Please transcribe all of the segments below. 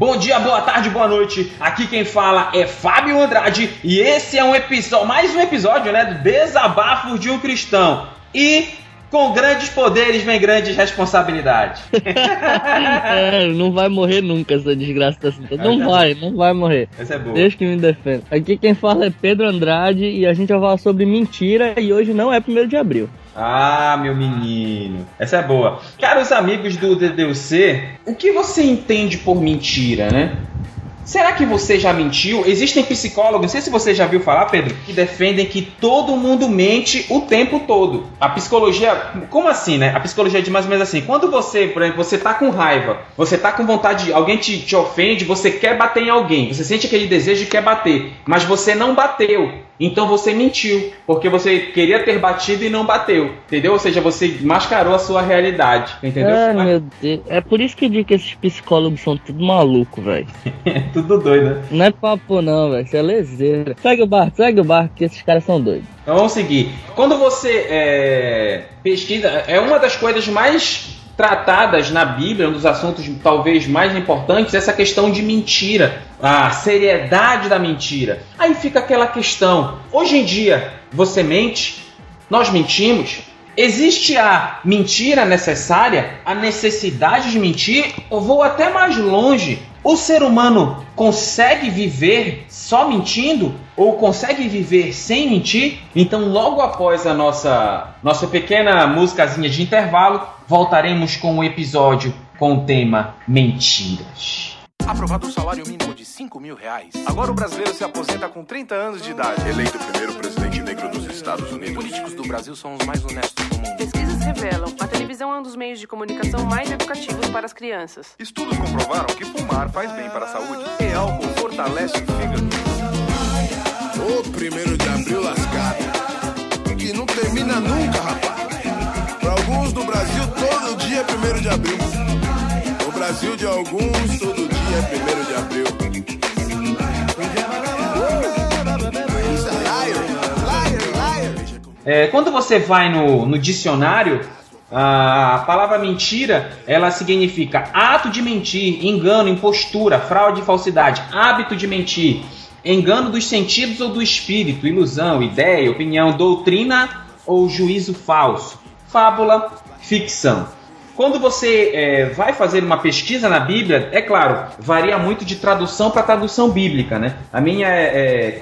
Bom dia, boa tarde, boa noite. Aqui quem fala é Fábio Andrade e esse é um episódio, mais um episódio, né, do Desabafos de um Cristão. E com grandes poderes vem grandes responsabilidades. é, não vai morrer nunca essa desgraça assim. Não vai, não vai morrer. Essa é boa. Deus que me defenda. Aqui quem fala é Pedro Andrade e a gente vai falar sobre mentira e hoje não é primeiro de abril. Ah, meu menino. Essa é boa. Caros amigos do DDUC, o que você entende por mentira, né? Será que você já mentiu? Existem psicólogos, não sei se você já viu falar, Pedro, que defendem que todo mundo mente o tempo todo. A psicologia, como assim, né? A psicologia diz mais ou menos assim: quando você, por exemplo, você tá com raiva, você tá com vontade, de, alguém te, te ofende, você quer bater em alguém, você sente aquele desejo de quer bater, mas você não bateu. Então você mentiu, porque você queria ter batido e não bateu, entendeu? Ou seja, você mascarou a sua realidade, entendeu? Ah, meu Deus. É por isso que eu digo que esses psicólogos são tudo maluco, velho. tudo doido, né? Não é papo não, velho. Isso é lezeira. Segue o barco, segue o barco, que esses caras são doidos. Então vamos seguir. Quando você é, pesquisa, é uma das coisas mais tratadas na Bíblia, um dos assuntos talvez mais importantes, essa questão de mentira, a seriedade da mentira. Aí fica aquela questão: hoje em dia você mente? Nós mentimos? Existe a mentira necessária, a necessidade de mentir? Ou vou até mais longe. O ser humano consegue viver só mentindo ou consegue viver sem mentir? Então, logo após a nossa nossa pequena musicazinha de intervalo, voltaremos com o episódio com o tema mentiras. Aprovado um salário mínimo de 5 mil reais. Agora o brasileiro se aposenta com 30 anos de idade. Eleito o primeiro presidente negro dos Estados Unidos. Políticos do Brasil são os mais honestos do mundo. Pesquisas revelam a televisão é um dos meios de comunicação mais educativos para as crianças. Estudos comprovaram que fumar faz bem para a saúde. E álcool fortalece o fígado. O primeiro de abril lascado. Que não termina nunca, rapaz. Para alguns do Brasil, todo dia é primeiro de abril. No Brasil de alguns, todo dia é primeiro de abril. É, quando você vai no, no dicionário, a palavra mentira, ela significa ato de mentir, engano, impostura, fraude falsidade, hábito de mentir, engano dos sentidos ou do espírito, ilusão, ideia, opinião, doutrina ou juízo falso, fábula, ficção. Quando você é, vai fazer uma pesquisa na Bíblia, é claro, varia muito de tradução para tradução bíblica, né? A minha é, é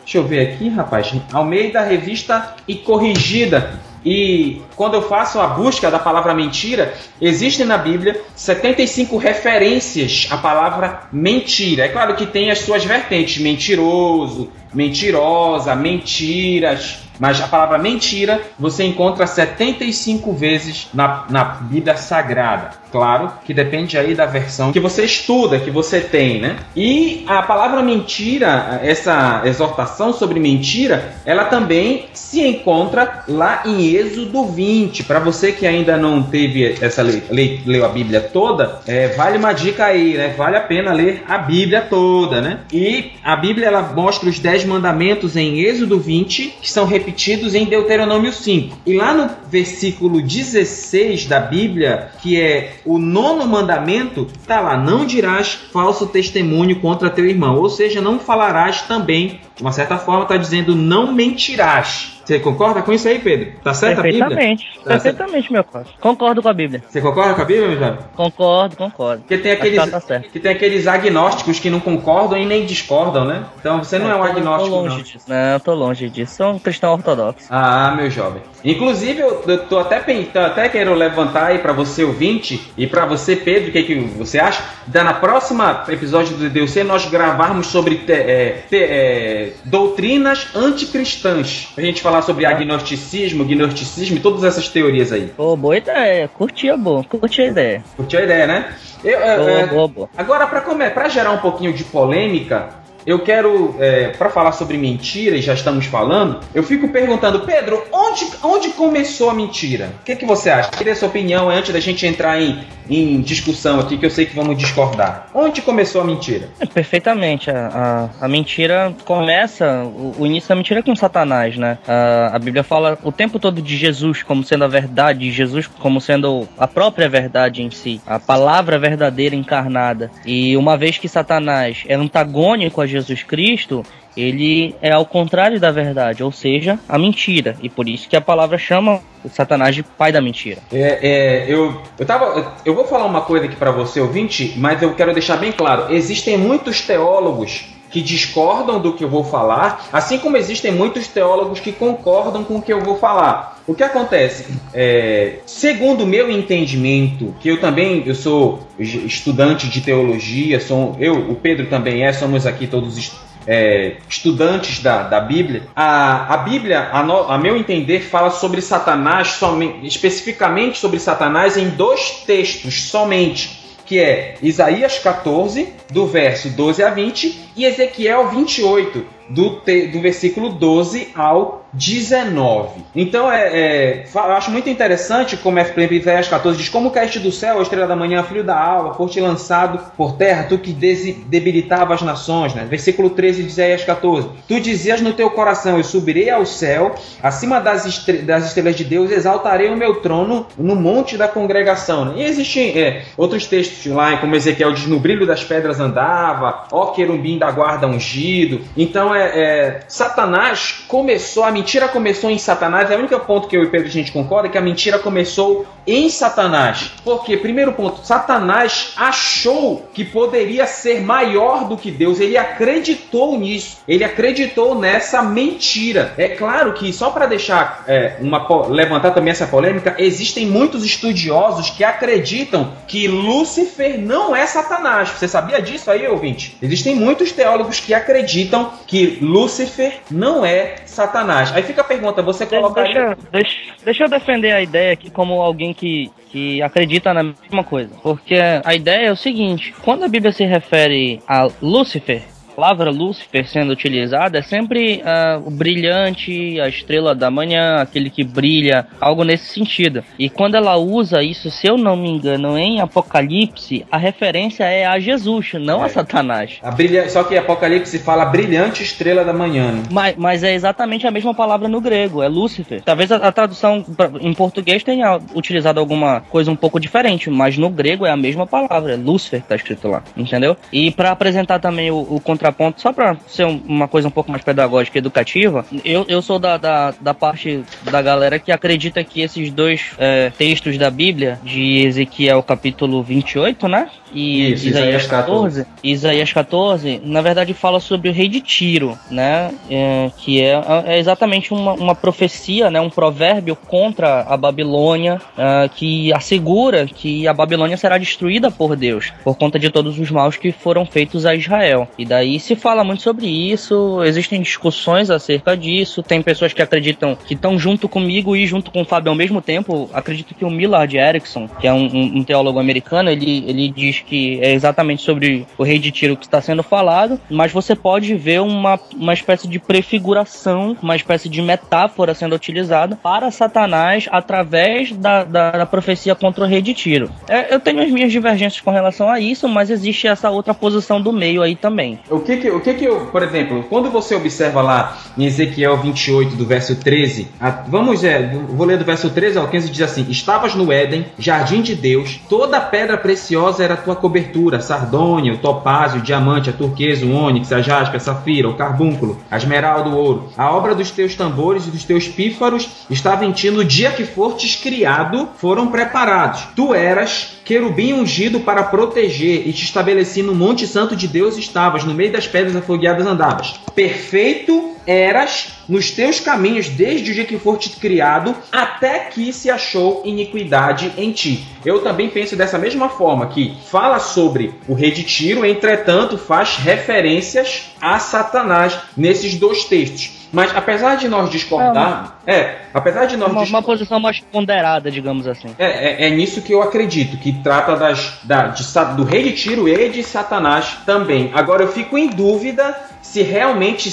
Deixa eu ver aqui, rapaz. Almeida Revista e Corrigida. E quando eu faço a busca da palavra mentira, existem na Bíblia 75 referências à palavra mentira. É claro que tem as suas vertentes: mentiroso, mentirosa, mentiras. Mas a palavra mentira você encontra 75 vezes na, na Bíblia Sagrada. Claro que depende aí da versão que você estuda, que você tem, né? E a palavra mentira, essa exortação sobre mentira, ela também se encontra lá em Êxodo 20. Para você que ainda não teve essa lei, lei, leu a Bíblia toda, é, vale uma dica aí, né? Vale a pena ler a Bíblia toda, né? E a Bíblia ela mostra os 10 mandamentos em Êxodo 20, que são repetidos em Deuteronômio 5. E lá no versículo 16 da Bíblia, que é o nono mandamento, tá lá: não dirás falso testemunho contra teu irmão, ou seja, não falarás também. De uma certa forma, está dizendo não mentirás. Você concorda com isso aí, Pedro? Tá certo a Bíblia? Perfeitamente. Tá perfeitamente, meu caro. Concordo com a Bíblia. Você concorda com a Bíblia, meu jovem? Concordo, concordo. Porque tem aqueles, que, tá que tem aqueles agnósticos que não concordam e nem discordam, né? Então você não é, é um agnóstico, tô longe não. Disso. Não, eu tô longe disso. Sou um cristão ortodoxo. Ah, meu jovem. Inclusive, eu, eu tô até tô até quero levantar aí para você ouvinte e para você, Pedro, o que, que você acha? Da na próxima episódio do DDC nós gravarmos sobre te, é, te, é, doutrinas anticristãs. A gente falar sobre agnosticismo, gnosticismo e todas essas teorias aí. Pô, boa ideia. Curti a boa. Curti a ideia. Curti a ideia, né? Eu, boa, é, boa. Agora, para gerar um pouquinho de polêmica, eu quero, é, para falar sobre mentira, e já estamos falando, eu fico perguntando, Pedro, onde, onde começou a mentira? O que, que você acha? Queria sua opinião antes da gente entrar em, em discussão aqui, que eu sei que vamos discordar. Onde começou a mentira? É, perfeitamente. A, a, a mentira começa, o, o, início da mentira é com Satanás, né? A, a Bíblia fala o tempo todo de Jesus como sendo a verdade, Jesus como sendo a própria verdade em si, a palavra verdadeira encarnada. E uma vez que Satanás é antagônico a Jesus Cristo, ele é ao contrário da verdade, ou seja, a mentira. E por isso que a palavra chama o Satanás de pai da mentira. É, é eu, eu, tava, eu vou falar uma coisa aqui para você, ouvinte, mas eu quero deixar bem claro: existem muitos teólogos que discordam do que eu vou falar, assim como existem muitos teólogos que concordam com o que eu vou falar. O que acontece? É, segundo o meu entendimento, que eu também eu sou estudante de teologia, sou, eu, o Pedro também é, somos aqui todos é, estudantes da, da Bíblia, a, a Bíblia, a, no, a meu entender, fala sobre Satanás, somente, especificamente sobre Satanás, em dois textos somente, que é Isaías 14, do verso 12 a 20, e Ezequiel 28, do, te, do versículo 12 ao 19. Então é, é, acho muito interessante como exemplo, Isaías 14 diz: Como caíste do céu, a estrela da manhã, filho da alva, foste lançado por terra, tu que debilitava as nações. Né? Versículo 13 de Isaías 14: Tu dizias no teu coração: Eu subirei ao céu, acima das, estre das estrelas de Deus, exaltarei o meu trono no monte da congregação. Né? E existem é, outros textos lá, como Ezequiel diz: No brilho das pedras andava, ó querumbim da guarda ungido. Então é, é Satanás começou a mentira começou em Satanás, é o único ponto que eu e Pedro a gente concorda é que a mentira começou em Satanás. Porque, primeiro ponto, Satanás achou que poderia ser maior do que Deus, ele acreditou nisso, ele acreditou nessa mentira. É claro que, só para deixar é, uma levantar também essa polêmica, existem muitos estudiosos que acreditam que Lúcifer não é Satanás. Você sabia disso aí, ouvinte? Existem muitos teólogos que acreditam que Lúcifer não é Satanás. Aí fica a pergunta, você coloca. Deixa, deixa, deixa eu defender a ideia aqui como alguém que, que acredita na mesma coisa. Porque a ideia é o seguinte: quando a Bíblia se refere a Lúcifer, palavra Lúcifer sendo utilizada é sempre uh, o brilhante, a estrela da manhã, aquele que brilha, algo nesse sentido. E quando ela usa isso, se eu não me engano, em Apocalipse, a referência é a Jesus, não é. a Satanás. A brilha... Só que Apocalipse fala brilhante estrela da manhã. Né? Mas, mas é exatamente a mesma palavra no grego, é Lúcifer. Talvez a, a tradução pra, em português tenha utilizado alguma coisa um pouco diferente, mas no grego é a mesma palavra, é Lúcifer que tá escrito lá, entendeu? E para apresentar também o, o contra contraponto, só para ser uma coisa um pouco mais pedagógica e educativa, eu, eu sou da, da, da parte da galera que acredita que esses dois é, textos da Bíblia, de Ezequiel capítulo 28, né? E Isso, Isaías 14, 14, Isaías 14, na verdade fala sobre o rei de Tiro, né? É, que é, é exatamente uma, uma profecia, né? Um provérbio contra a Babilônia, é, que assegura que a Babilônia será destruída por Deus, por conta de todos os maus que foram feitos a Israel. E daí se fala muito sobre isso, existem discussões acerca disso, tem pessoas que acreditam que estão junto comigo e junto com o Fábio ao mesmo tempo. Acredito que o Millard Erickson, que é um, um, um teólogo americano, ele, ele diz que é exatamente sobre o rei de tiro que está sendo falado, mas você pode ver uma, uma espécie de prefiguração, uma espécie de metáfora sendo utilizada para Satanás através da, da, da profecia contra o rei de tiro. É, eu tenho as minhas divergências com relação a isso, mas existe essa outra posição do meio aí também. O que que, o que que eu, por exemplo, quando você observa lá em Ezequiel 28, do verso 13, a, vamos, é, vou ler do verso 13 ao 15, diz assim: Estavas no Éden, jardim de Deus, toda pedra preciosa era a tua cobertura, sardônia, o topázio, o diamante, a turquesa, o ônix, a jaspe, a safira, o carbúnculo, a esmeralda, o ouro. A obra dos teus tambores e dos teus pífaros estava em ti no dia que fortes criado, foram preparados. Tu eras querubim ungido para proteger e te estabeleci no monte santo de Deus estavas, no meio das pedras afogueadas andavas. Perfeito eras nos teus caminhos desde o dia que foste criado até que se achou iniquidade em ti. Eu também penso dessa mesma forma que fala sobre o rei de Tiro, entretanto faz referências a Satanás nesses dois textos. Mas apesar de nós discordar, é, é apesar de nós uma, uma, posição mais ponderada, digamos assim. É, é, é, nisso que eu acredito, que trata das, da, de, do rei de Tiro e de Satanás também. Agora eu fico em dúvida se realmente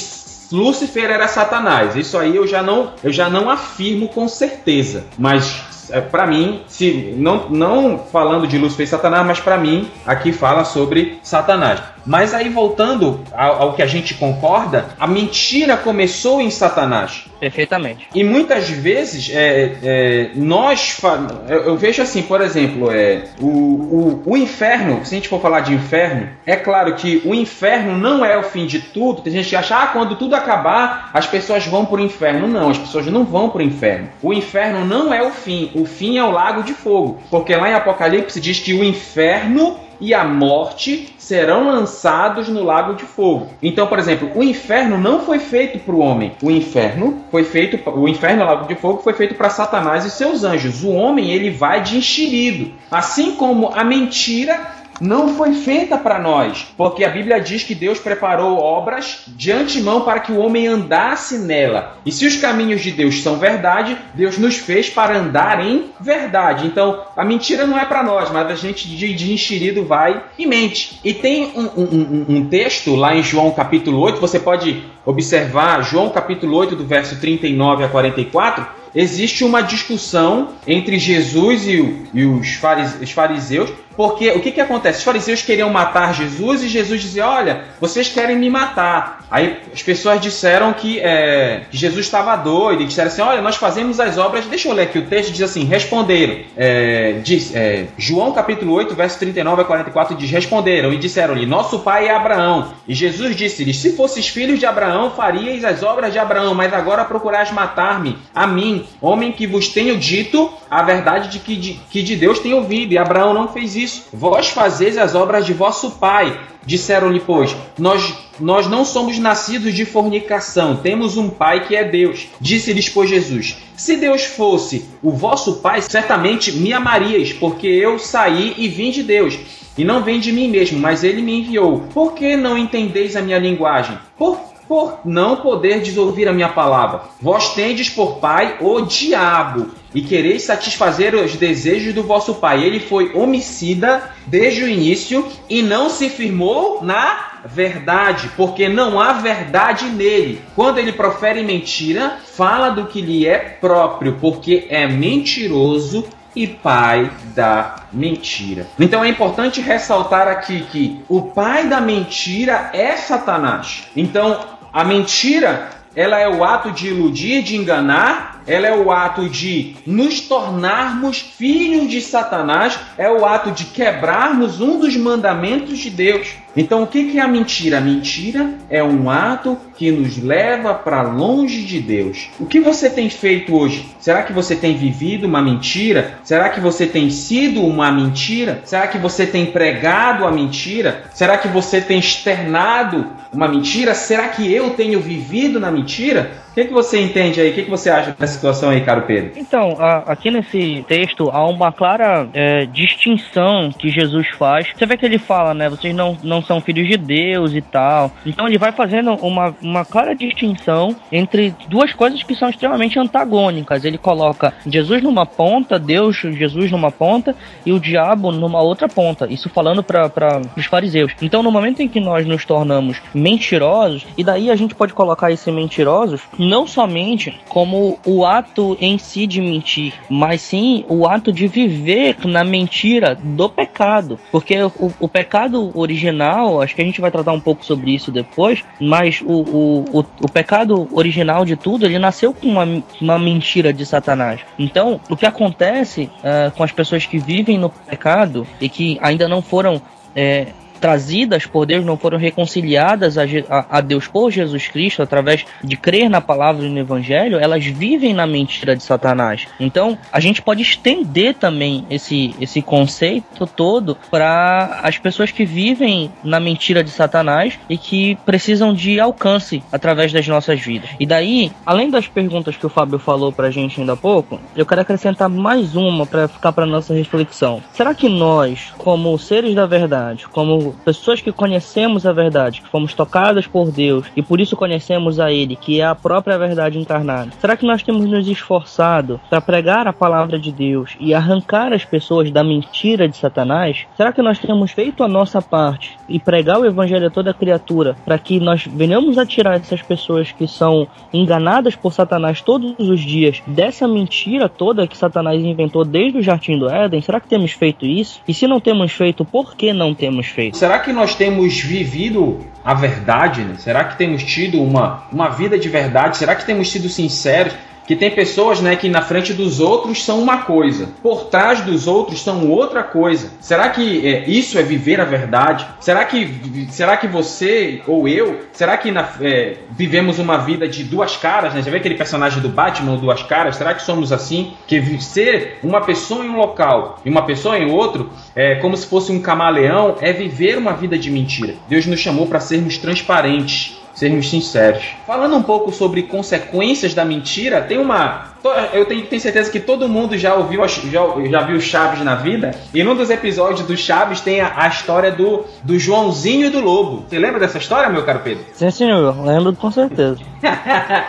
Lúcifer era Satanás. Isso aí eu já não, eu já não afirmo com certeza. Mas é, para mim, se não, não falando de Lúcifer e Satanás, mas para mim aqui fala sobre Satanás. Mas aí voltando ao, ao, que a gente concorda, a mentira começou em Satanás. Perfeitamente. E muitas vezes é, é, nós. Eu, eu, vejo assim, por exemplo, é, o, o, o, inferno, se a gente for falar de inferno, é claro que o inferno não é o fim de tudo. Tem gente que acha, ah, quando tudo acabar, as pessoas vão para o inferno. Não, as pessoas não vão para o inferno. O inferno não é o fim. O fim é o lago de fogo. Porque lá em Apocalipse diz que o inferno e a morte serão lançados no lago de fogo. Então, por exemplo, o inferno não foi feito para o homem. O inferno foi feito, o inferno, o lago de fogo, foi feito para Satanás e seus anjos. O homem ele vai de enxerido, assim como a mentira não foi feita para nós, porque a Bíblia diz que Deus preparou obras de antemão para que o homem andasse nela. E se os caminhos de Deus são verdade, Deus nos fez para andar em verdade. Então, a mentira não é para nós, mas a gente de, de enxerido vai e mente. E tem um, um, um, texto lá em João capítulo 8, você pode observar João capítulo 8, do verso 39 a 44 existe uma discussão entre Jesus e, e os fariseus porque o que, que acontece? Os fariseus queriam matar Jesus e Jesus dizia: Olha, vocês querem me matar. Aí as pessoas disseram que, é, que Jesus estava doido e disseram assim: Olha, nós fazemos as obras. Deixa eu ler aqui o texto: diz assim: Responderam. É, diz, é, João capítulo 8, verso 39 a 44 diz: Responderam e disseram-lhe: Nosso pai é Abraão. E Jesus disse-lhes: Se fosses filhos de Abraão, faríeis as obras de Abraão, mas agora procurais matar-me, a mim, homem que vos tenho dito a verdade de que de, que de Deus tenho ouvido. E Abraão não fez isso. Vós fazeis as obras de vosso pai. Disseram-lhe, pois, nós, nós não somos nascidos de fornicação, temos um pai que é Deus. Disse-lhes, pois, Jesus: Se Deus fosse o vosso pai, certamente me amaríeis, porque eu saí e vim de Deus. E não vem de mim mesmo, mas ele me enviou. Por que não entendeis a minha linguagem? Por por não poder ouvir a minha palavra. Vós tendes por pai o diabo e quereis satisfazer os desejos do vosso pai. Ele foi homicida desde o início e não se firmou na verdade, porque não há verdade nele. Quando ele profere mentira, fala do que lhe é próprio, porque é mentiroso e pai da mentira. Então é importante ressaltar aqui que o pai da mentira é Satanás. Então a mentira, ela é o ato de iludir, de enganar, ela é o ato de nos tornarmos filhos de Satanás, é o ato de quebrarmos um dos mandamentos de Deus. Então, o que é a mentira? A mentira é um ato que nos leva para longe de Deus. O que você tem feito hoje? Será que você tem vivido uma mentira? Será que você tem sido uma mentira? Será que você tem pregado a mentira? Será que você tem externado uma mentira? Será que eu tenho vivido na mentira? O que, que você entende aí? O que, que você acha dessa situação aí, caro Pedro? Então, a, aqui nesse texto há uma clara é, distinção que Jesus faz. Você vê que ele fala, né? Vocês não, não são filhos de Deus e tal. Então ele vai fazendo uma, uma clara distinção entre duas coisas que são extremamente antagônicas. Ele coloca Jesus numa ponta, Deus, Jesus numa ponta e o diabo numa outra ponta. Isso falando para os fariseus. Então, no momento em que nós nos tornamos mentirosos, e daí a gente pode colocar esse mentirosos não somente como o ato em si de mentir, mas sim o ato de viver na mentira do pecado. Porque o, o pecado original, acho que a gente vai tratar um pouco sobre isso depois, mas o, o, o, o pecado original de tudo, ele nasceu com uma, uma mentira de Satanás. Então, o que acontece uh, com as pessoas que vivem no pecado e que ainda não foram é, trazidas por Deus, não foram reconciliadas a, a, Deus por Jesus Cristo através de crer na palavra e no Evangelho, elas vivem na mentira de Satanás. Então, a gente pode estender também esse, esse conceito todo para as pessoas que vivem na mentira de Satanás e que precisam de alcance através das nossas vidas. E daí, além das perguntas que o Fábio falou para a gente ainda há pouco, eu quero acrescentar mais uma para ficar para nossa reflexão. Será que nós, como seres da verdade, como pessoas que conhecemos a verdade, que fomos tocadas por Deus e por isso conhecemos a Ele, que é a própria verdade encarnada, será que nós temos nos esforçado para pregar a palavra de Deus e arrancar as pessoas da mentira de Satanás? Será que nós temos feito a nossa parte e pregar o evangelho a toda criatura para que nós venhamos a tirar essas pessoas que são enganadas por Satanás todos os dias dessa mentira toda que Satanás inventou desde o jardim do Éden? Será que temos feito isso? E se não temos feito, por que não temos feito? Será que nós temos vivido a verdade? Né? Será que temos tido uma, uma vida de verdade? Será que temos sido sinceros? Que tem pessoas né, que na frente dos outros são uma coisa, por trás dos outros são outra coisa. Será que é, isso é viver a verdade? Será que, será que você ou eu, será que na, é, vivemos uma vida de duas caras? Né? Já vê aquele personagem do Batman, duas caras? Será que somos assim? Que ser uma pessoa em um local e uma pessoa em outro, é, como se fosse um camaleão, é viver uma vida de mentira. Deus nos chamou para sermos transparentes sermos sinceros. Falando um pouco sobre consequências da mentira, tem uma. Eu tenho, tenho certeza que todo mundo já ouviu já, já viu Chaves na vida. E num dos episódios do Chaves tem a, a história do, do Joãozinho e do Lobo. Você lembra dessa história, meu caro Pedro? Sim, senhor, lembro com certeza.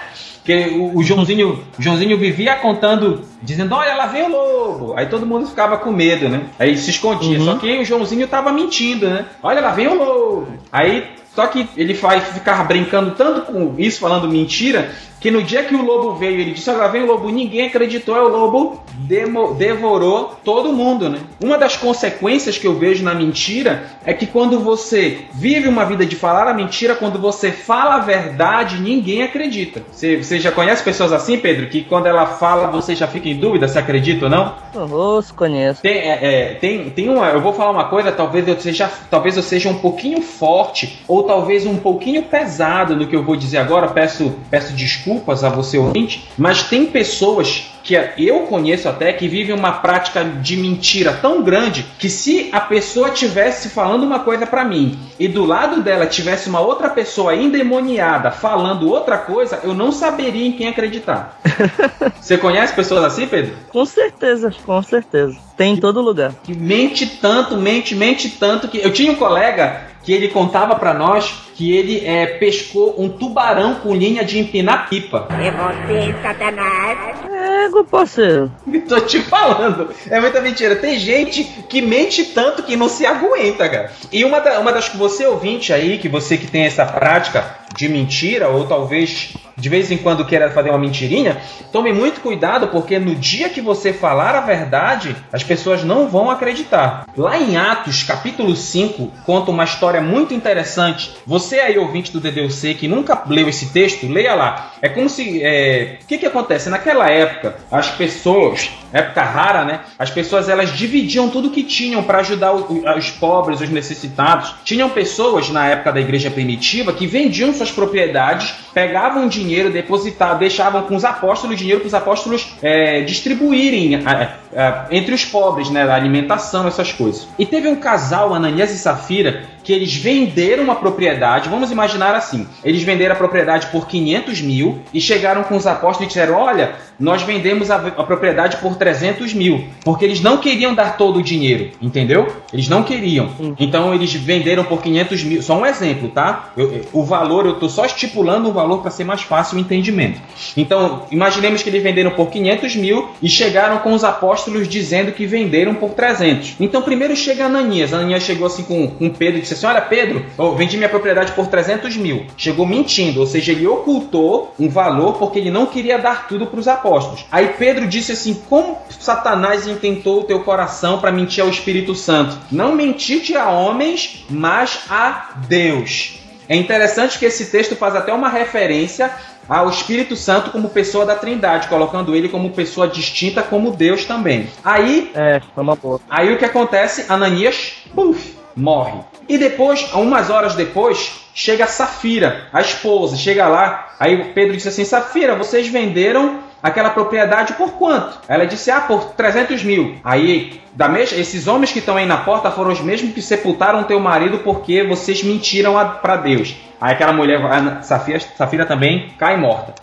que o, o, Joãozinho, o Joãozinho vivia contando, dizendo, olha, lá vem o lobo. Aí todo mundo ficava com medo, né? Aí se escondia. Uhum. Só que o Joãozinho tava mentindo, né? Olha, lá vem o lobo. Aí só que ele faz ficar brincando tanto com isso, falando mentira, que no dia que o lobo veio, ele disse: Agora vem o lobo, ninguém acreditou, é o lobo demo, devorou todo mundo, né? Uma das consequências que eu vejo na mentira é que quando você vive uma vida de falar a mentira, quando você fala a verdade, ninguém acredita. Você, você já conhece pessoas assim, Pedro, que quando ela fala você já fica em dúvida se acredita ou não? Eu conheço. Tem, é, é, tem, tem uma, eu vou falar uma coisa, talvez eu seja, talvez eu seja um pouquinho forte ou talvez um pouquinho pesado no que eu vou dizer agora. Peço, peço desculpa desculpas a você ouvinte, mas tem pessoas que eu conheço até que vivem uma prática de mentira tão grande que se a pessoa tivesse falando uma coisa para mim e do lado dela tivesse uma outra pessoa endemoniada falando outra coisa, eu não saberia em quem acreditar. Você conhece pessoas assim, Pedro? Com certeza, com certeza. Tem em todo lugar. Que mente tanto, mente, mente tanto que eu tinha um colega que ele contava para nós que ele é, pescou um tubarão com linha de empinar pipa. É você, Satanás. É, parceiro. Tô te falando. É muita mentira. Tem gente que mente tanto que não se aguenta, cara. E uma, da, uma das que você ouvinte aí, que você que tem essa prática de mentira, ou talvez de vez em quando queira fazer uma mentirinha, tome muito cuidado, porque no dia que você falar a verdade, as pessoas não vão acreditar. Lá em Atos, capítulo 5, conta uma história muito interessante. Você aí, ouvinte do DDC, que nunca leu esse texto, leia lá. É como se. É... O que, que acontece? Naquela época, as pessoas, época rara, né? As pessoas elas dividiam tudo que tinham para ajudar os pobres, os necessitados. Tinham pessoas na época da igreja primitiva que vendiam suas propriedades, pegavam dinheiro dinheiro depositado, deixavam com os apóstolos dinheiro para os apóstolos é, distribuírem é, é, entre os pobres, né, alimentação, essas coisas. E teve um casal, Ananias e Safira, que eles venderam uma propriedade, vamos imaginar assim, eles venderam a propriedade por 500 mil e chegaram com os apóstolos e disseram, olha, nós vendemos a, a propriedade por 300 mil, porque eles não queriam dar todo o dinheiro, entendeu? Eles não queriam. Então eles venderam por 500 mil, só um exemplo, tá? Eu, o valor, eu estou só estipulando o valor para ser mais fácil o entendimento. Então, imaginemos que eles venderam por 500 mil e chegaram com os apóstolos dizendo que venderam por 300. Então primeiro chega Ananias, Ananias chegou assim com, com Pedro e disse assim: Olha, Pedro, eu vendi minha propriedade por 300 mil. Chegou mentindo, ou seja, ele ocultou um valor porque ele não queria dar tudo para os apóstolos. Aí Pedro disse assim: Como Satanás intentou o teu coração para mentir ao Espírito Santo? Não mentite a homens, mas a Deus. É interessante que esse texto faz até uma referência ao Espírito Santo como pessoa da Trindade, colocando ele como pessoa distinta como Deus também. Aí, é, uma boa. Aí o que acontece? Ananias, puf, morre. E depois, umas horas depois, chega Safira, a esposa, chega lá. Aí Pedro disse assim: Safira, vocês venderam aquela propriedade por quanto? Ela disse: Ah, por 300 mil. Aí, da mes esses homens que estão aí na porta foram os mesmos que sepultaram teu marido porque vocês mentiram para Deus. Aí aquela mulher, a Safira, Safira também cai morta.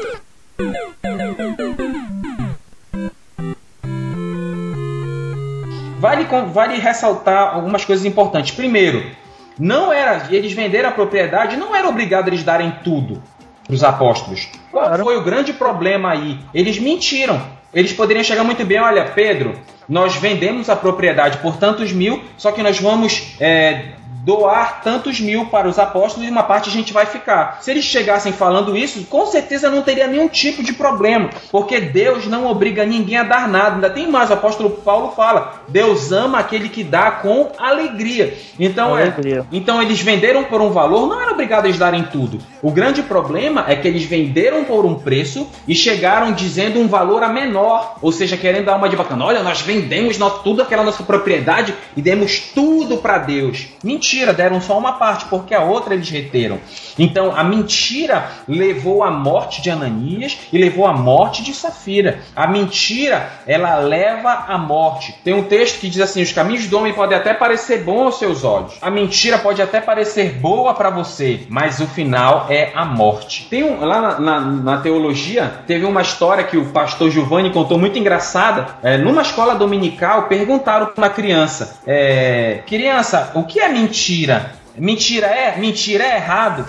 Vale, vale ressaltar algumas coisas importantes. Primeiro, não era eles venderam a propriedade, não era obrigado eles darem tudo para os apóstolos. Qual claro. foi o grande problema aí? Eles mentiram. Eles poderiam chegar muito bem, olha, Pedro, nós vendemos a propriedade por tantos mil, só que nós vamos é, doar tantos mil para os apóstolos e uma parte a gente vai ficar. Se eles chegassem falando isso, com certeza não teria nenhum tipo de problema, porque Deus não obriga ninguém a dar nada. Ainda tem mais, o apóstolo Paulo fala: Deus ama aquele que dá com alegria. Então, é, alegria. É, então eles venderam por um valor, não era obrigado a eles darem tudo. O grande problema é que eles venderam por um preço e chegaram dizendo um valor a menor, ou seja, querendo dar uma de bacana. Olha, nós vendemos tudo aquela nossa propriedade e demos tudo para Deus. Mentira mentira, deram só uma parte, porque a outra eles reteram. Então a mentira levou à morte de Ananias e levou à morte de Safira. A mentira, ela leva à morte. Tem um texto que diz assim: os caminhos do homem podem até parecer bons aos seus olhos. A mentira pode até parecer boa para você, mas o final é a morte. Tem um, lá na, na, na, teologia, teve uma história que o pastor Giovanni contou muito engraçada. É, numa escola dominical, perguntaram para uma criança: é, criança, o que é mentira? Mentira. Mentira é, mentira é errado.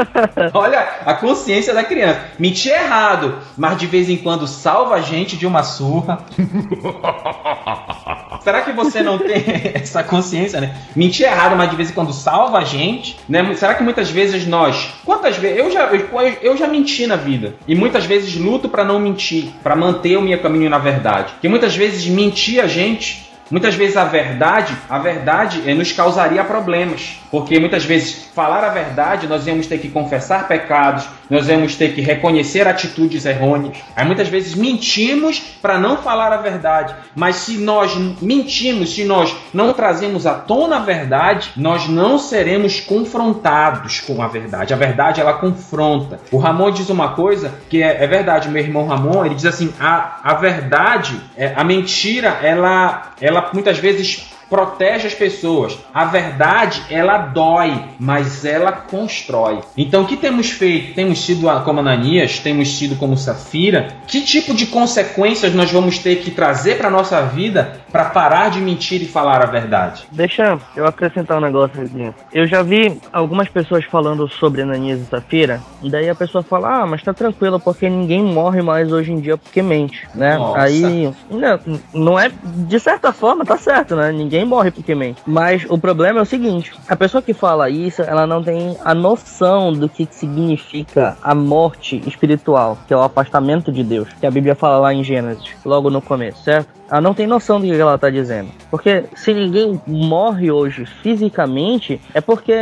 Olha a consciência da criança. Mentir é errado, mas de vez em quando salva a gente de uma surra. Será que você não tem essa consciência, né? Mentir é errado, mas de vez em quando salva a gente, né? Será que muitas vezes nós, quantas vezes eu já eu, eu já menti na vida e muitas vezes luto para não mentir, para manter o meu caminho na verdade. Que muitas vezes mentir a gente Muitas vezes a verdade, a verdade é, nos causaria problemas, porque muitas vezes falar a verdade nós íamos ter que confessar pecados, nós íamos ter que reconhecer atitudes errôneas. Aí muitas vezes mentimos para não falar a verdade, mas se nós mentimos, se nós não trazemos à tona a verdade, nós não seremos confrontados com a verdade. A verdade ela confronta. O Ramon diz uma coisa que é, é verdade, meu irmão Ramon, ele diz assim: a, a verdade, é, a mentira, ela, ela muitas vezes protege as pessoas. A verdade, ela dói, mas ela constrói. Então, o que temos feito? Temos sido como Ananias, temos sido como Safira. Que tipo de consequências nós vamos ter que trazer para nossa vida para parar de mentir e falar a verdade? Deixa eu acrescentar um negócio aqui. Eu já vi algumas pessoas falando sobre Ananias e Safira, e daí a pessoa fala: "Ah, mas tá tranquilo porque ninguém morre mais hoje em dia porque mente", né? Nossa. Aí, não, não é de certa forma, tá certo, né? Ninguém ninguém morre mente. Mas o problema é o seguinte: a pessoa que fala isso, ela não tem a noção do que significa a morte espiritual, que é o afastamento de Deus, que a Bíblia fala lá em Gênesis, logo no começo, certo? Ela não tem noção do que ela está dizendo. Porque se ninguém morre hoje fisicamente, é porque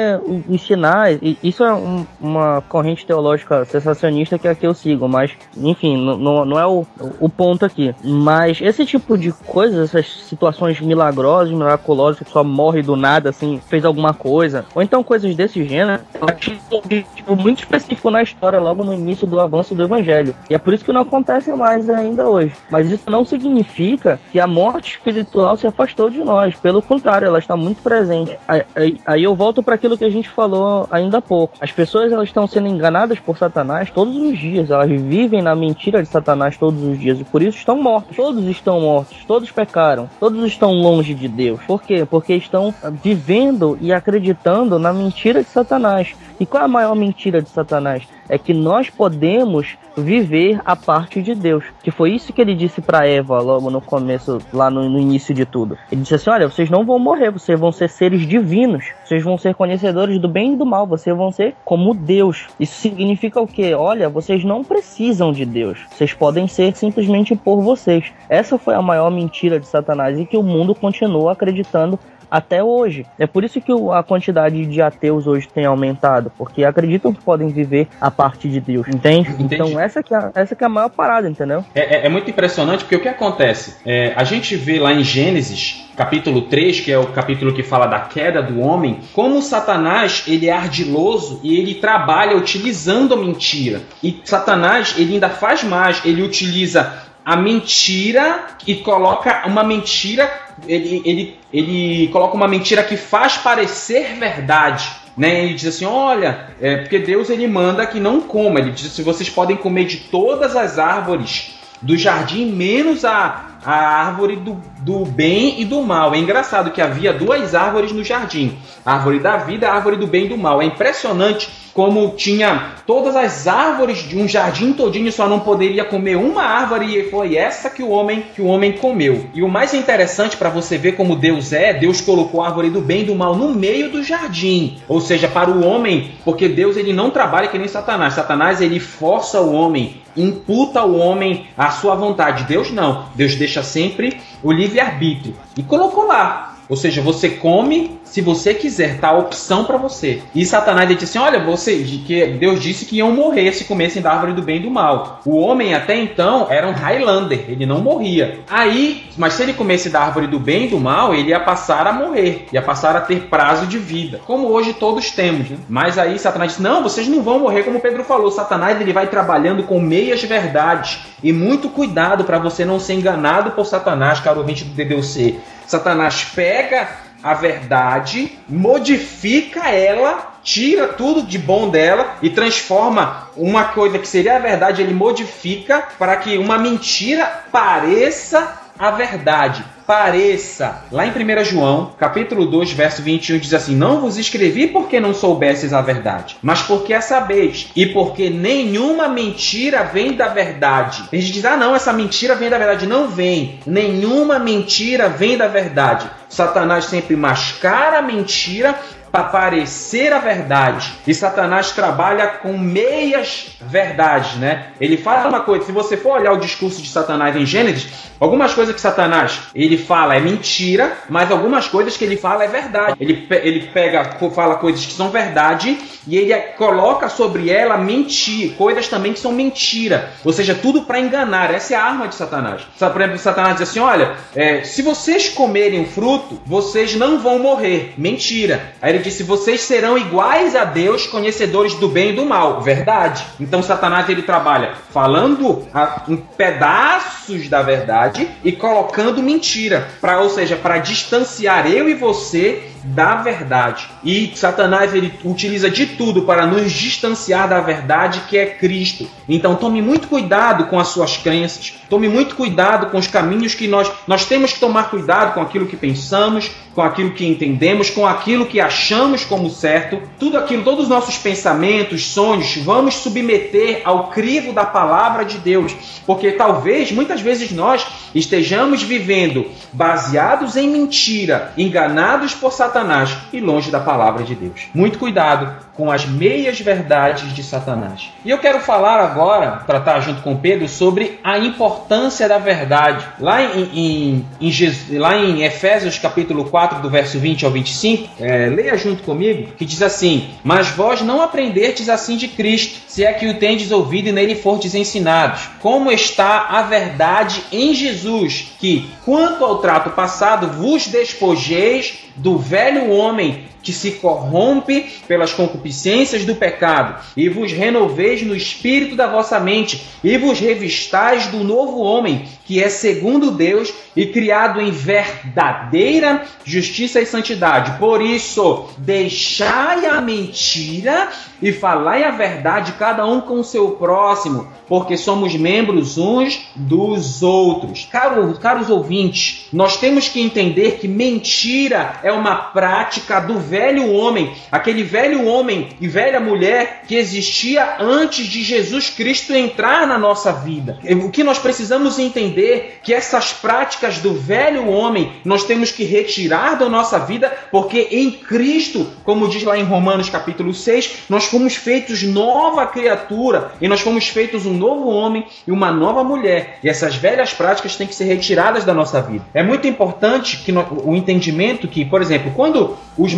os sinais. Isso é um, uma corrente teológica sensacionista que aqui eu sigo, mas, enfim, não, não é o, o ponto aqui. Mas esse tipo de coisas, essas situações milagrosas, miraculosas, que só morre do nada, assim, fez alguma coisa, ou então coisas desse gênero, um objetivo muito específico na história, logo no início do avanço do evangelho. E é por isso que não acontece mais ainda hoje. Mas isso não significa que a morte espiritual se afastou de nós. Pelo contrário, ela está muito presente. Aí, aí eu volto para aquilo que a gente falou ainda há pouco. As pessoas elas estão sendo enganadas por Satanás todos os dias. Elas vivem na mentira de Satanás todos os dias e por isso estão mortos. Todos estão mortos. Todos pecaram. Todos estão longe de Deus. Por quê? Porque estão vivendo e acreditando na mentira de Satanás. E qual é a maior mentira de Satanás? É que nós podemos viver a parte de Deus. Que foi isso que ele disse para Eva logo no começo, lá no, no, início de tudo. Ele disse assim: Olha, vocês não vão morrer, vocês vão ser seres divinos, vocês vão ser conhecedores do bem e do mal, vocês vão ser como Deus. Isso significa o quê? Olha, vocês não precisam de Deus, vocês podem ser simplesmente por vocês. Essa foi a maior mentira de Satanás e que o mundo continua acreditando até hoje. É por isso que a quantidade de ateus hoje tem aumentado, porque acreditam que podem viver a parte de Deus, entende? Entendi. Então essa que, é, essa que é a maior parada, entendeu? É, é, é muito impressionante porque o que acontece? É, a gente vê lá em Gênesis, capítulo 3, que é o capítulo que fala da queda do homem, como Satanás ele é ardiloso e ele trabalha utilizando a mentira. E Satanás ele ainda faz mais, ele utiliza a mentira e coloca uma mentira, ele, ele, ele coloca uma mentira que faz parecer verdade. Né? Ele diz assim: olha, é, porque Deus ele manda que não coma. Ele diz assim: vocês podem comer de todas as árvores do jardim, menos a, a árvore do, do bem e do mal. É engraçado que havia duas árvores no jardim: árvore da vida árvore do bem e do mal. É impressionante como tinha todas as árvores de um jardim todinho, só não poderia comer uma árvore e foi essa que o homem que o homem comeu. E o mais interessante para você ver como Deus é, Deus colocou a árvore do bem e do mal no meio do jardim, ou seja, para o homem, porque Deus ele não trabalha que nem Satanás. Satanás ele força o homem, imputa ao homem a sua vontade. Deus não. Deus deixa sempre o livre arbítrio e colocou lá. Ou seja, você come se você quiser, tá a opção para você. E Satanás disse assim: Olha, você, que Deus disse que iam morrer se comessem da árvore do bem e do mal. O homem até então era um Highlander, ele não morria. Aí, mas se ele comesse da árvore do bem e do mal, ele ia passar a morrer, ia passar a ter prazo de vida, como hoje todos temos. Né? Mas aí Satanás disse: Não, vocês não vão morrer, como Pedro falou. Satanás ele vai trabalhando com meias verdades e muito cuidado para você não ser enganado por Satanás, caro ouvinte do DDC. Satanás pega a verdade, modifica ela, tira tudo de bom dela e transforma uma coisa que seria a verdade, ele modifica para que uma mentira pareça a verdade pareça. Lá em 1 João, capítulo 2, verso 21, diz assim: Não vos escrevi porque não soubesses a verdade, mas porque a sabeis, e porque nenhuma mentira vem da verdade. A gente diz: Ah, não, essa mentira vem da verdade. Não vem. Nenhuma mentira vem da verdade. Satanás sempre mascara a mentira para parecer a verdade. E Satanás trabalha com meias verdades, né? Ele fala uma coisa, se você for olhar o discurso de Satanás em Gênesis, algumas coisas que Satanás ele fala é mentira, mas algumas coisas que ele fala é verdade. Ele, ele pega, fala coisas que são verdade e ele coloca sobre ela mentir, coisas também que são mentira. Ou seja, tudo para enganar. Essa é a arma de Satanás. Por exemplo, Satanás diz assim: olha, é, se vocês comerem o fruto, vocês não vão morrer. Mentira. Aí ele disse: vocês serão iguais a Deus, conhecedores do bem e do mal. Verdade. Então Satanás ele trabalha falando a, em pedaços da verdade e colocando mentira, para, ou seja, para distanciar eu e você da verdade. E Satanás ele utiliza de tudo para nos distanciar da verdade que é Cristo. Então tome muito cuidado com as suas crenças, tome muito cuidado com os caminhos que nós nós temos que tomar cuidado com aquilo que pensamos, com aquilo que entendemos, com aquilo que achamos como certo. Tudo aquilo, todos os nossos pensamentos, sonhos, vamos submeter ao crivo da palavra de Deus, porque talvez muitas vezes nós estejamos vivendo baseados em mentira, enganados por Satanás Satanás e longe da palavra de Deus. Muito cuidado com as meias verdades de Satanás. E eu quero falar agora, tratar junto com Pedro, sobre a importância da verdade. Lá em, em, em Jesus, lá em Efésios capítulo 4, do verso 20 ao 25, é, leia junto comigo, que diz assim: Mas vós não aprendestes assim de Cristo, se é que o tendes ouvido e nele fortes ensinados. Como está a verdade em Jesus, que, quanto ao trato passado, vos despojeis do velho homem que se corrompe pelas concupiscências do pecado, e vos renoveis no espírito da vossa mente, e vos revistais do novo homem, que é segundo Deus e criado em verdadeira justiça e santidade. Por isso, deixai a mentira e falai a verdade, cada um com o seu próximo, porque somos membros uns dos outros. caros ouvintes, nós temos que entender que mentira é uma prática do velho homem, aquele velho homem e velha mulher que existia antes de Jesus Cristo entrar na nossa vida. O que nós precisamos entender que essas práticas do velho homem nós temos que retirar da nossa vida, porque em Cristo, como diz lá em Romanos capítulo 6, nós fomos feitos nova criatura e nós fomos feitos um novo homem e uma nova mulher. E essas velhas práticas têm que ser retiradas da nossa vida. É muito importante que no, o entendimento que, por exemplo, quando os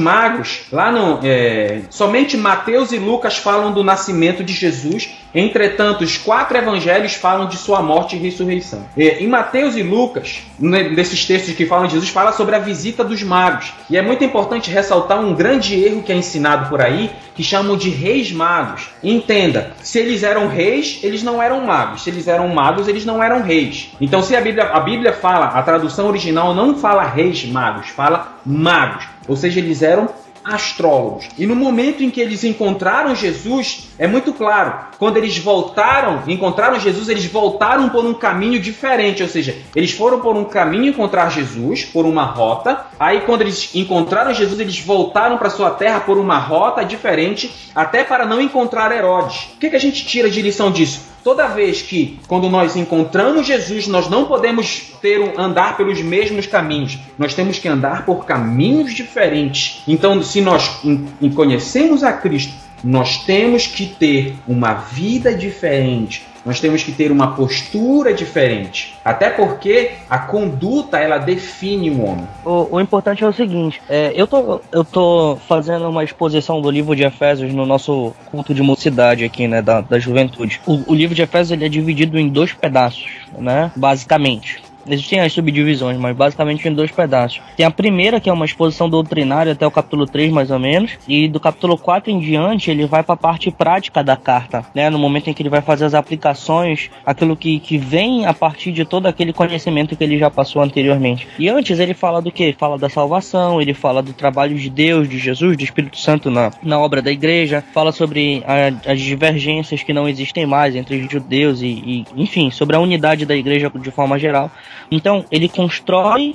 lá no. É, somente Mateus e Lucas falam do nascimento de Jesus, entretanto, os quatro evangelhos falam de sua morte e ressurreição. É, em Mateus e Lucas, nesses textos que falam de Jesus, fala sobre a visita dos magos. E é muito importante ressaltar um grande erro que é ensinado por aí, que chamam de reis magos. Entenda, se eles eram reis, eles não eram magos. Se eles eram magos, eles não eram reis. Então, se a Bíblia, a Bíblia fala, a tradução original não fala reis magos, fala magos. Ou seja, eles eram astrólogos. E no momento em que eles encontraram Jesus, é muito claro, quando eles voltaram, encontraram Jesus, eles voltaram por um caminho diferente, ou seja, eles foram por um caminho encontrar Jesus, por uma rota. Aí quando eles encontraram Jesus, eles voltaram para sua terra por uma rota diferente, até para não encontrar Herodes. O que, que a gente tira de lição disso? Toda vez que, quando nós encontramos Jesus, nós não podemos ter um, andar pelos mesmos caminhos, nós temos que andar por caminhos diferentes. Então, se nós conhecemos a Cristo, nós temos que ter uma vida diferente, nós temos que ter uma postura diferente. Até porque a conduta ela define o homem. O, o importante é o seguinte: é, eu, tô, eu tô fazendo uma exposição do livro de Efésios no nosso culto de mocidade aqui, né? Da, da juventude. O, o livro de Efésios ele é dividido em dois pedaços, né? Basicamente. Existem as subdivisões, mas basicamente em dois pedaços. Tem a primeira, que é uma exposição doutrinária até o capítulo 3, mais ou menos, e do capítulo 4 em diante ele vai para a parte prática da carta, né? No momento em que ele vai fazer as aplicações, aquilo que, que vem a partir de todo aquele conhecimento que ele já passou anteriormente. E antes ele fala do que? Fala da salvação, ele fala do trabalho de Deus, de Jesus, do Espírito Santo na, na obra da igreja, fala sobre a, as divergências que não existem mais entre judeus e, e, enfim, sobre a unidade da igreja de forma geral. Então, ele constrói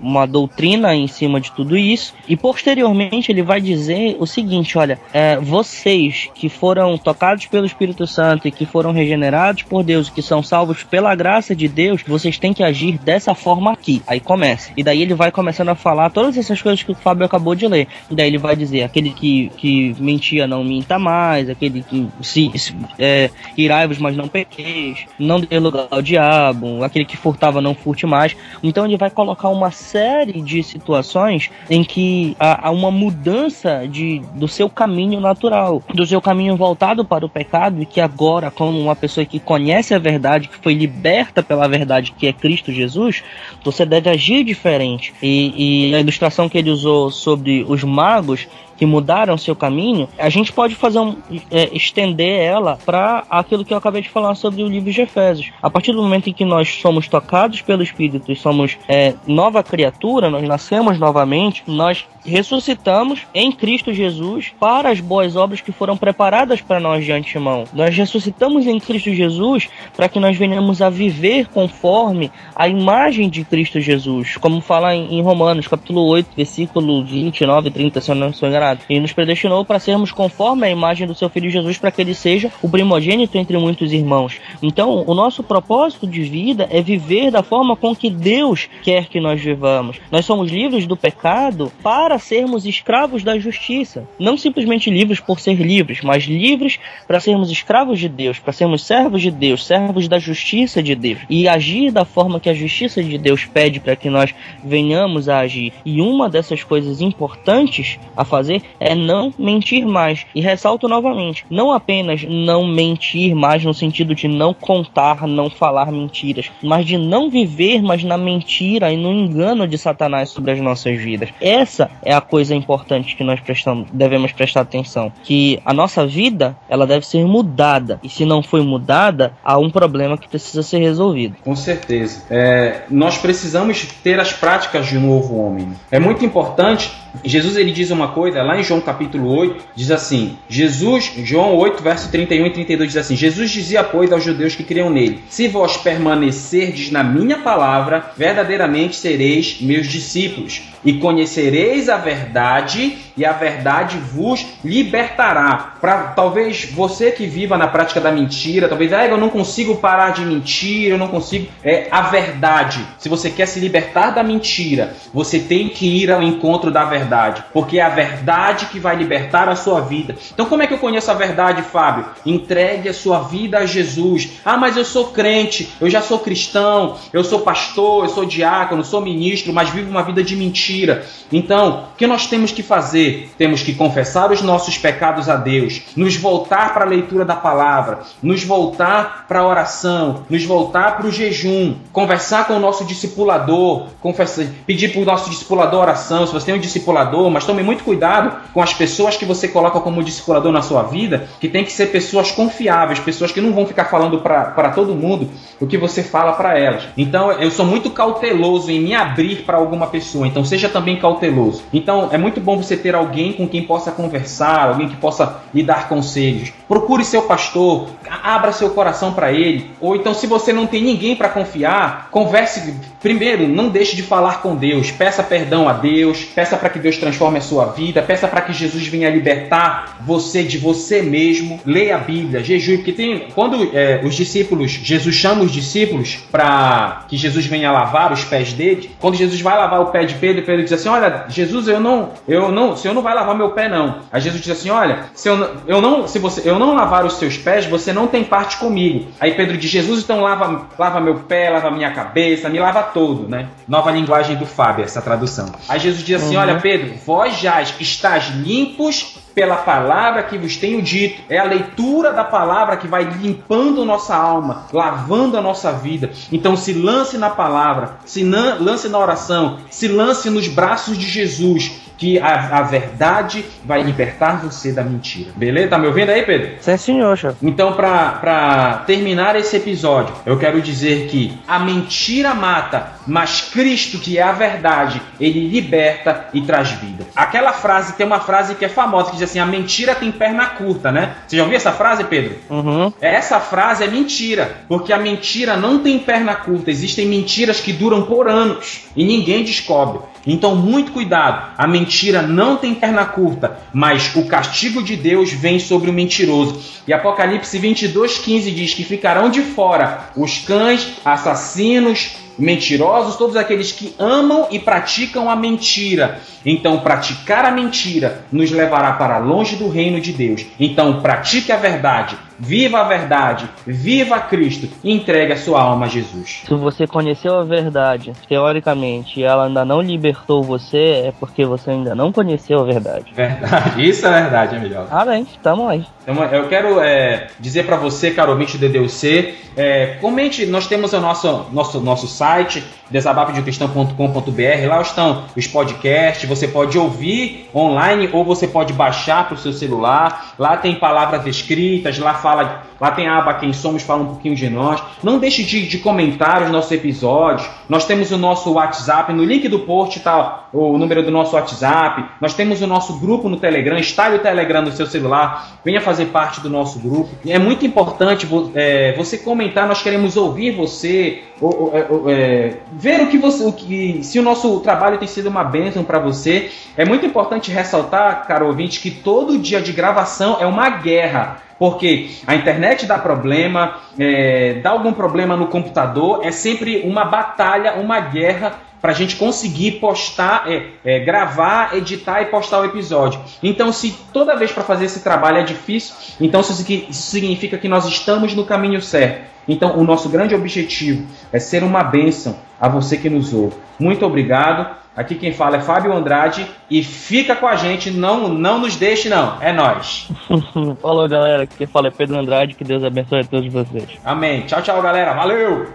uma doutrina em cima de tudo isso e posteriormente ele vai dizer o seguinte: olha, é, vocês que foram tocados pelo Espírito Santo e que foram regenerados por Deus e que são salvos pela graça de Deus, vocês têm que agir dessa forma aqui. Aí começa. E daí ele vai começando a falar todas essas coisas que o Fábio acabou de ler. E daí ele vai dizer: aquele que, que mentia não minta mais, aquele que se, se é, irai-vos, mas não pequeis, não dê lugar ao diabo, aquele que furtava não furte mais. Então ele vai colocar uma série de situações em que há, há uma mudança de, do seu caminho natural, do seu caminho voltado para o pecado e que agora, como uma pessoa que conhece a verdade, que foi liberta pela verdade que é Cristo Jesus, você deve agir diferente. E, e a ilustração que ele usou sobre os magos que mudaram seu caminho, a gente pode fazer um, é, estender ela para aquilo que eu acabei de falar sobre o livro de Efésios. A partir do momento em que nós somos tocados pelo Espírito e somos é, nova criatura, nós nascemos novamente, nós ressuscitamos em Cristo Jesus para as boas obras que foram preparadas para nós de antemão. Nós ressuscitamos em Cristo Jesus para que nós venhamos a viver conforme a imagem de Cristo Jesus, como fala em Romanos, capítulo 8, versículo 29 e 30, se eu não estou enganado. E nos predestinou para sermos conforme a imagem do seu filho Jesus, para que ele seja o primogênito entre muitos irmãos. Então, o nosso propósito de vida é viver da forma com que Deus quer que nós vivamos. Nós somos livres do pecado para sermos escravos da justiça. Não simplesmente livres por ser livres, mas livres para sermos escravos de Deus, para sermos servos de Deus, servos da justiça de Deus. E agir da forma que a justiça de Deus pede para que nós venhamos a agir. E uma dessas coisas importantes a fazer é não mentir mais. E ressalto novamente: não apenas não mentir mais no sentido de não contar, não falar mentiras, mas de não viver mais na mentira e no engano de Satanás sobre as nossas vidas. Essa é a coisa importante que nós prestamos, devemos prestar atenção, que a nossa vida ela deve ser mudada e se não foi mudada há um problema que precisa ser resolvido. Com certeza, é, nós precisamos ter as práticas de um novo homem. É muito importante. Jesus ele diz uma coisa lá em João capítulo 8, diz assim: Jesus, João 8, verso 31 e 32 diz assim: Jesus dizia, pois, aos judeus que criam nele: Se vós permanecerdes na minha palavra, verdadeiramente sereis meus discípulos, e conhecereis a verdade, e a verdade vos libertará. Para talvez você que viva na prática da mentira, talvez ah, eu não consigo parar de mentir, eu não consigo. É a verdade. Se você quer se libertar da mentira, você tem que ir ao encontro da verdade, porque a verdade que vai libertar a sua vida. Então, como é que eu conheço a verdade, Fábio? Entregue a sua vida a Jesus. Ah, mas eu sou crente, eu já sou cristão, eu sou pastor, eu sou diácono, sou ministro, mas vivo uma vida de mentira. Então, o que nós temos que fazer? Temos que confessar os nossos pecados a Deus, nos voltar para a leitura da palavra, nos voltar para a oração, nos voltar para o jejum, conversar com o nosso discipulador, confessar, pedir para o nosso discipulador oração. Se você tem um discipulador, mas tome muito cuidado com as pessoas que você coloca como discipulador na sua vida, que tem que ser pessoas confiáveis, pessoas que não vão ficar falando para todo mundo o que você fala para elas. Então, eu sou muito cauteloso em me abrir para alguma pessoa. Então, seja também cauteloso. Então, é muito bom você ter alguém com quem possa conversar, alguém que possa lhe dar conselhos. Procure seu pastor, abra seu coração para ele. Ou então, se você não tem ninguém para confiar, converse primeiro, não deixe de falar com Deus. Peça perdão a Deus, peça para que Deus transforme a sua vida, peça para que Jesus venha libertar você de você mesmo. Leia a Bíblia, jejue, porque tem quando é, os discípulos, Jesus chama os discípulos para que Jesus venha lavar os pés dele. Quando Jesus vai lavar o pé de Pedro, Pedro diz assim: "Olha, Jesus, eu não, eu não, o Senhor não vai lavar meu pé não". Aí Jesus diz assim: "Olha, se eu, eu não, se você, eu não lavar os seus pés, você não tem parte comigo". Aí Pedro diz: "Jesus, então lava, lava meu pé, lava minha cabeça, me lava todo, né? Nova linguagem do Fábio, essa tradução. Aí Jesus diz assim: uhum. Olha, Pedro, vós já estás limpos pela palavra que vos tenho dito. É a leitura da palavra que vai limpando nossa alma, lavando a nossa vida. Então se lance na palavra, se lance na oração, se lance nos braços de Jesus que a, a, verdade vai libertar você da mentira. Beleza? Tá me ouvindo aí, Pedro? Sim, senhor, chefe. Então, para terminar esse episódio, eu quero dizer que a mentira mata, mas Cristo, que é a verdade, ele liberta e traz vida. Aquela frase, tem uma frase que é famosa, que diz assim, a mentira tem perna curta, né? Você já ouviu essa frase, Pedro? Uhum. Essa frase é mentira, porque a mentira não tem perna curta. Existem mentiras que duram por anos e ninguém descobre. Então, muito cuidado. A mentira não tem perna curta, mas o castigo de Deus vem sobre o mentiroso. E Apocalipse 22:15 diz que ficarão de fora os cães, assassinos, mentirosos, todos aqueles que amam e praticam a mentira. Então, praticar a mentira nos levará para longe do reino de Deus. Então, pratique a verdade, viva a verdade, viva Cristo entregue a sua alma a Jesus. Se você conheceu a verdade, teoricamente, e ela ainda não libertou você, é porque você ainda não conheceu a verdade. Verdade, isso é verdade, é melhor. Ah, bem, tamo aí. Então, eu quero é, dizer para você, caro ouvinte do DDUC, é, comente, nós temos o nosso, nosso, nosso site, desabafedecristão.com.br, lá estão os podcasts, você pode ouvir online ou você pode baixar para o seu celular, lá tem palavras escritas, lá fala, fala lá tem a aba Quem Somos, fala um pouquinho de nós. Não deixe de, de comentar os nossos episódios, nós temos o nosso WhatsApp, no link do post está o número do nosso WhatsApp, nós temos o nosso grupo no Telegram, instale o Telegram no seu celular, venha fazer parte do nosso grupo. É muito importante é, você comentar, nós queremos ouvir você, ou, ou, é, ver o que você, o que, se o nosso trabalho tem sido uma bênção para você. É muito importante ressaltar, caro ouvinte, que todo dia de gravação é uma guerra. Porque a internet dá problema, é, dá algum problema no computador, é sempre uma batalha, uma guerra para a gente conseguir postar, é, é, gravar, editar e postar o episódio. Então, se toda vez para fazer esse trabalho é difícil, então isso significa que nós estamos no caminho certo. Então, o nosso grande objetivo é ser uma bênção a você que nos ouve. Muito obrigado. Aqui quem fala é Fábio Andrade e fica com a gente, não não nos deixe não, é nós. Falou galera, aqui quem fala é Pedro Andrade, que Deus abençoe a todos vocês. Amém. Tchau, tchau galera, valeu.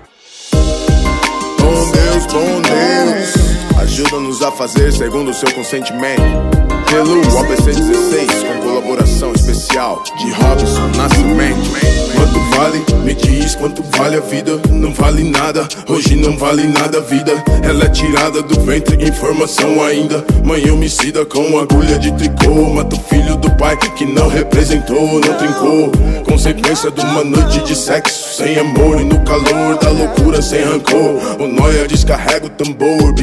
Bom Deus, bom Deus. Ajuda-nos a fazer segundo o seu consentimento. Pelo OPC 16, com colaboração especial de Robson Nascimento. Quanto vale? Me diz quanto vale a vida. Não vale nada, hoje não vale nada a vida. Ela é tirada do ventre, informação ainda. Mãe homicida com agulha de tricô. Mata o filho do pai que não representou, não trincou. Consequência de uma noite de sexo sem amor e no calor da loucura sem rancor. O noia descarrega o tambor,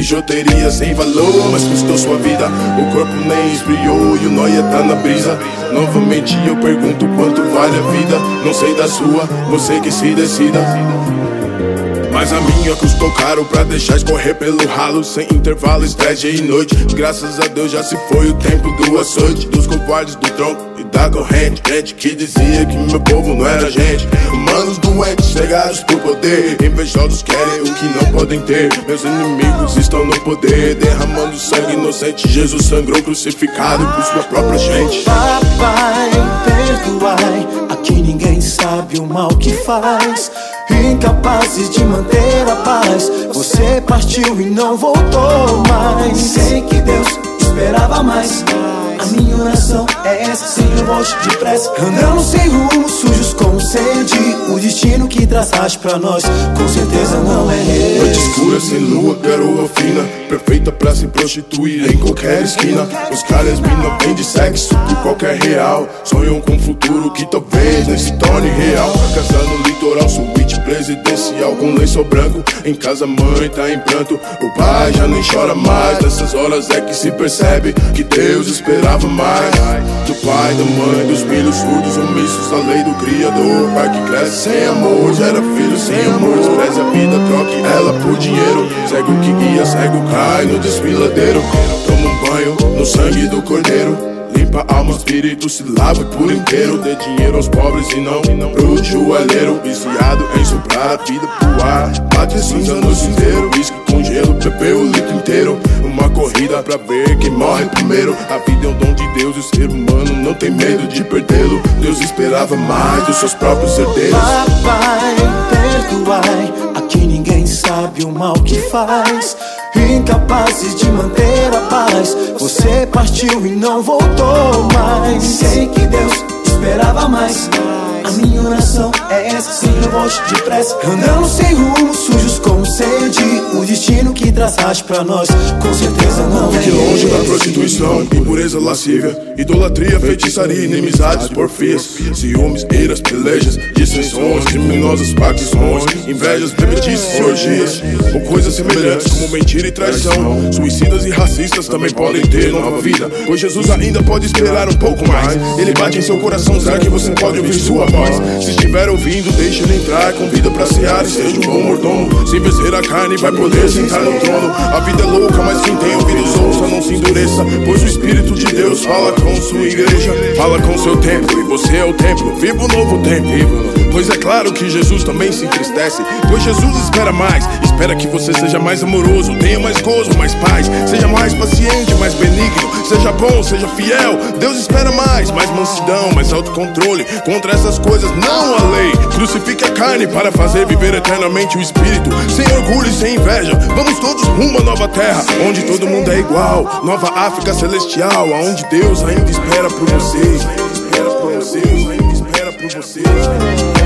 bijuteria sem valor, mas custou sua vida. O corpo nem esfriou e o noia tá na brisa. Novamente eu pergunto quanto vale a vida. Não sei da sua, você que se decida. Mas a minha custou caro pra deixar escorrer pelo ralo Sem intervalo, estresse e noite. Graças a Deus já se foi o tempo do açoite Dos covardes do tronco e da corrente. Gente que dizia que meu povo não era gente. Humanos doentes, cegados por poder. Invejosos querem o que não podem ter. Meus inimigos estão no poder Derramando sangue inocente. Jesus sangrou crucificado por sua própria gente. Papai, perdoai Aqui ninguém sabe o mal que faz incapazes de manter a paz. Você partiu e não voltou mais. Sei que Deus esperava mais. A minha oração é essa, Senhor, volte depressa. Andamos sem rumo, sujos com sede. O destino que traçaste pra nós, com certeza não é rei. Noite escura, sem lua, garoa fina. Perfeita pra se prostituir em qualquer esquina. Os caras mina bem de sexo por qualquer real. Sonham com um futuro que talvez nem se torne real. Presidencial com lençol branco. Em casa, mãe tá em pranto. O pai já nem chora mais. Nessas horas é que se percebe que Deus esperava mais Do pai, da mãe, dos filhos surdos, omissos, a lei do criador Pai que cresce sem amor, gera filho sem amor Despreze a vida, troque ela por dinheiro Cego que guia, cego cai no desfiladeiro Toma um banho no sangue do cordeiro Limpa a alma, espírito se lava por inteiro. Dê dinheiro aos pobres e não pro joalheiro. Viciado em soprar a vida pro ar. Bate cinza no cinzeiro, whisky com gelo Bebeu o litro inteiro. Uma corrida pra ver quem morre primeiro. A vida é um dom de Deus e o ser humano não tem medo de perdê-lo. Deus esperava mais dos seus próprios herdeiros. Papai, perdoai Aqui ninguém sabe o mal que faz. Incapazes de manter a paz. Você partiu e não voltou mais. Sei que Deus esperava mais a minha oração é essa, Senhor, volte depressa. Andamos sem rumo, sujos com sede O destino que traçaste pra nós, com certeza não Fique é. longe da prostituição, impureza lascívia Idolatria, feitiçaria, inimizades, porfias Ciúmes, iras, pelejas, dissensões Criminosas facções, invejas, bebedices orgias Ou coisas semelhantes como mentira e traição. Suicidas e racistas também podem ter nova vida Pois Jesus ainda pode esperar um pouco mais. Ele bate em seu coração, será que você pode ouvir sua voz? Se estiver ouvindo, deixa ele entrar. Convida pra sear e seja um bom mordomo. Se vencer a carne, vai poder sentar no trono. A vida é louca, mas quem tem ouvidos ouça, não se endureça. Pois o Espírito de Deus fala com sua igreja, fala com seu templo. E você é o templo, viva o novo tempo. Pois é claro que Jesus também se entristece. Pois Jesus espera mais, espera que você seja mais amoroso, tenha mais gozo, mais paz, seja mais paciente, mais benigno, seja bom, seja fiel. Deus espera mais, mais mansidão, mais autocontrole. Contra essas coisas, coisas, não a lei. Crucifique a carne para fazer viver eternamente o espírito. Sem orgulho e sem inveja, vamos todos rumo à nova terra, onde todo mundo é igual. Nova África celestial, aonde Deus ainda espera por vocês. Ainda espera por vocês, ainda espera por vocês.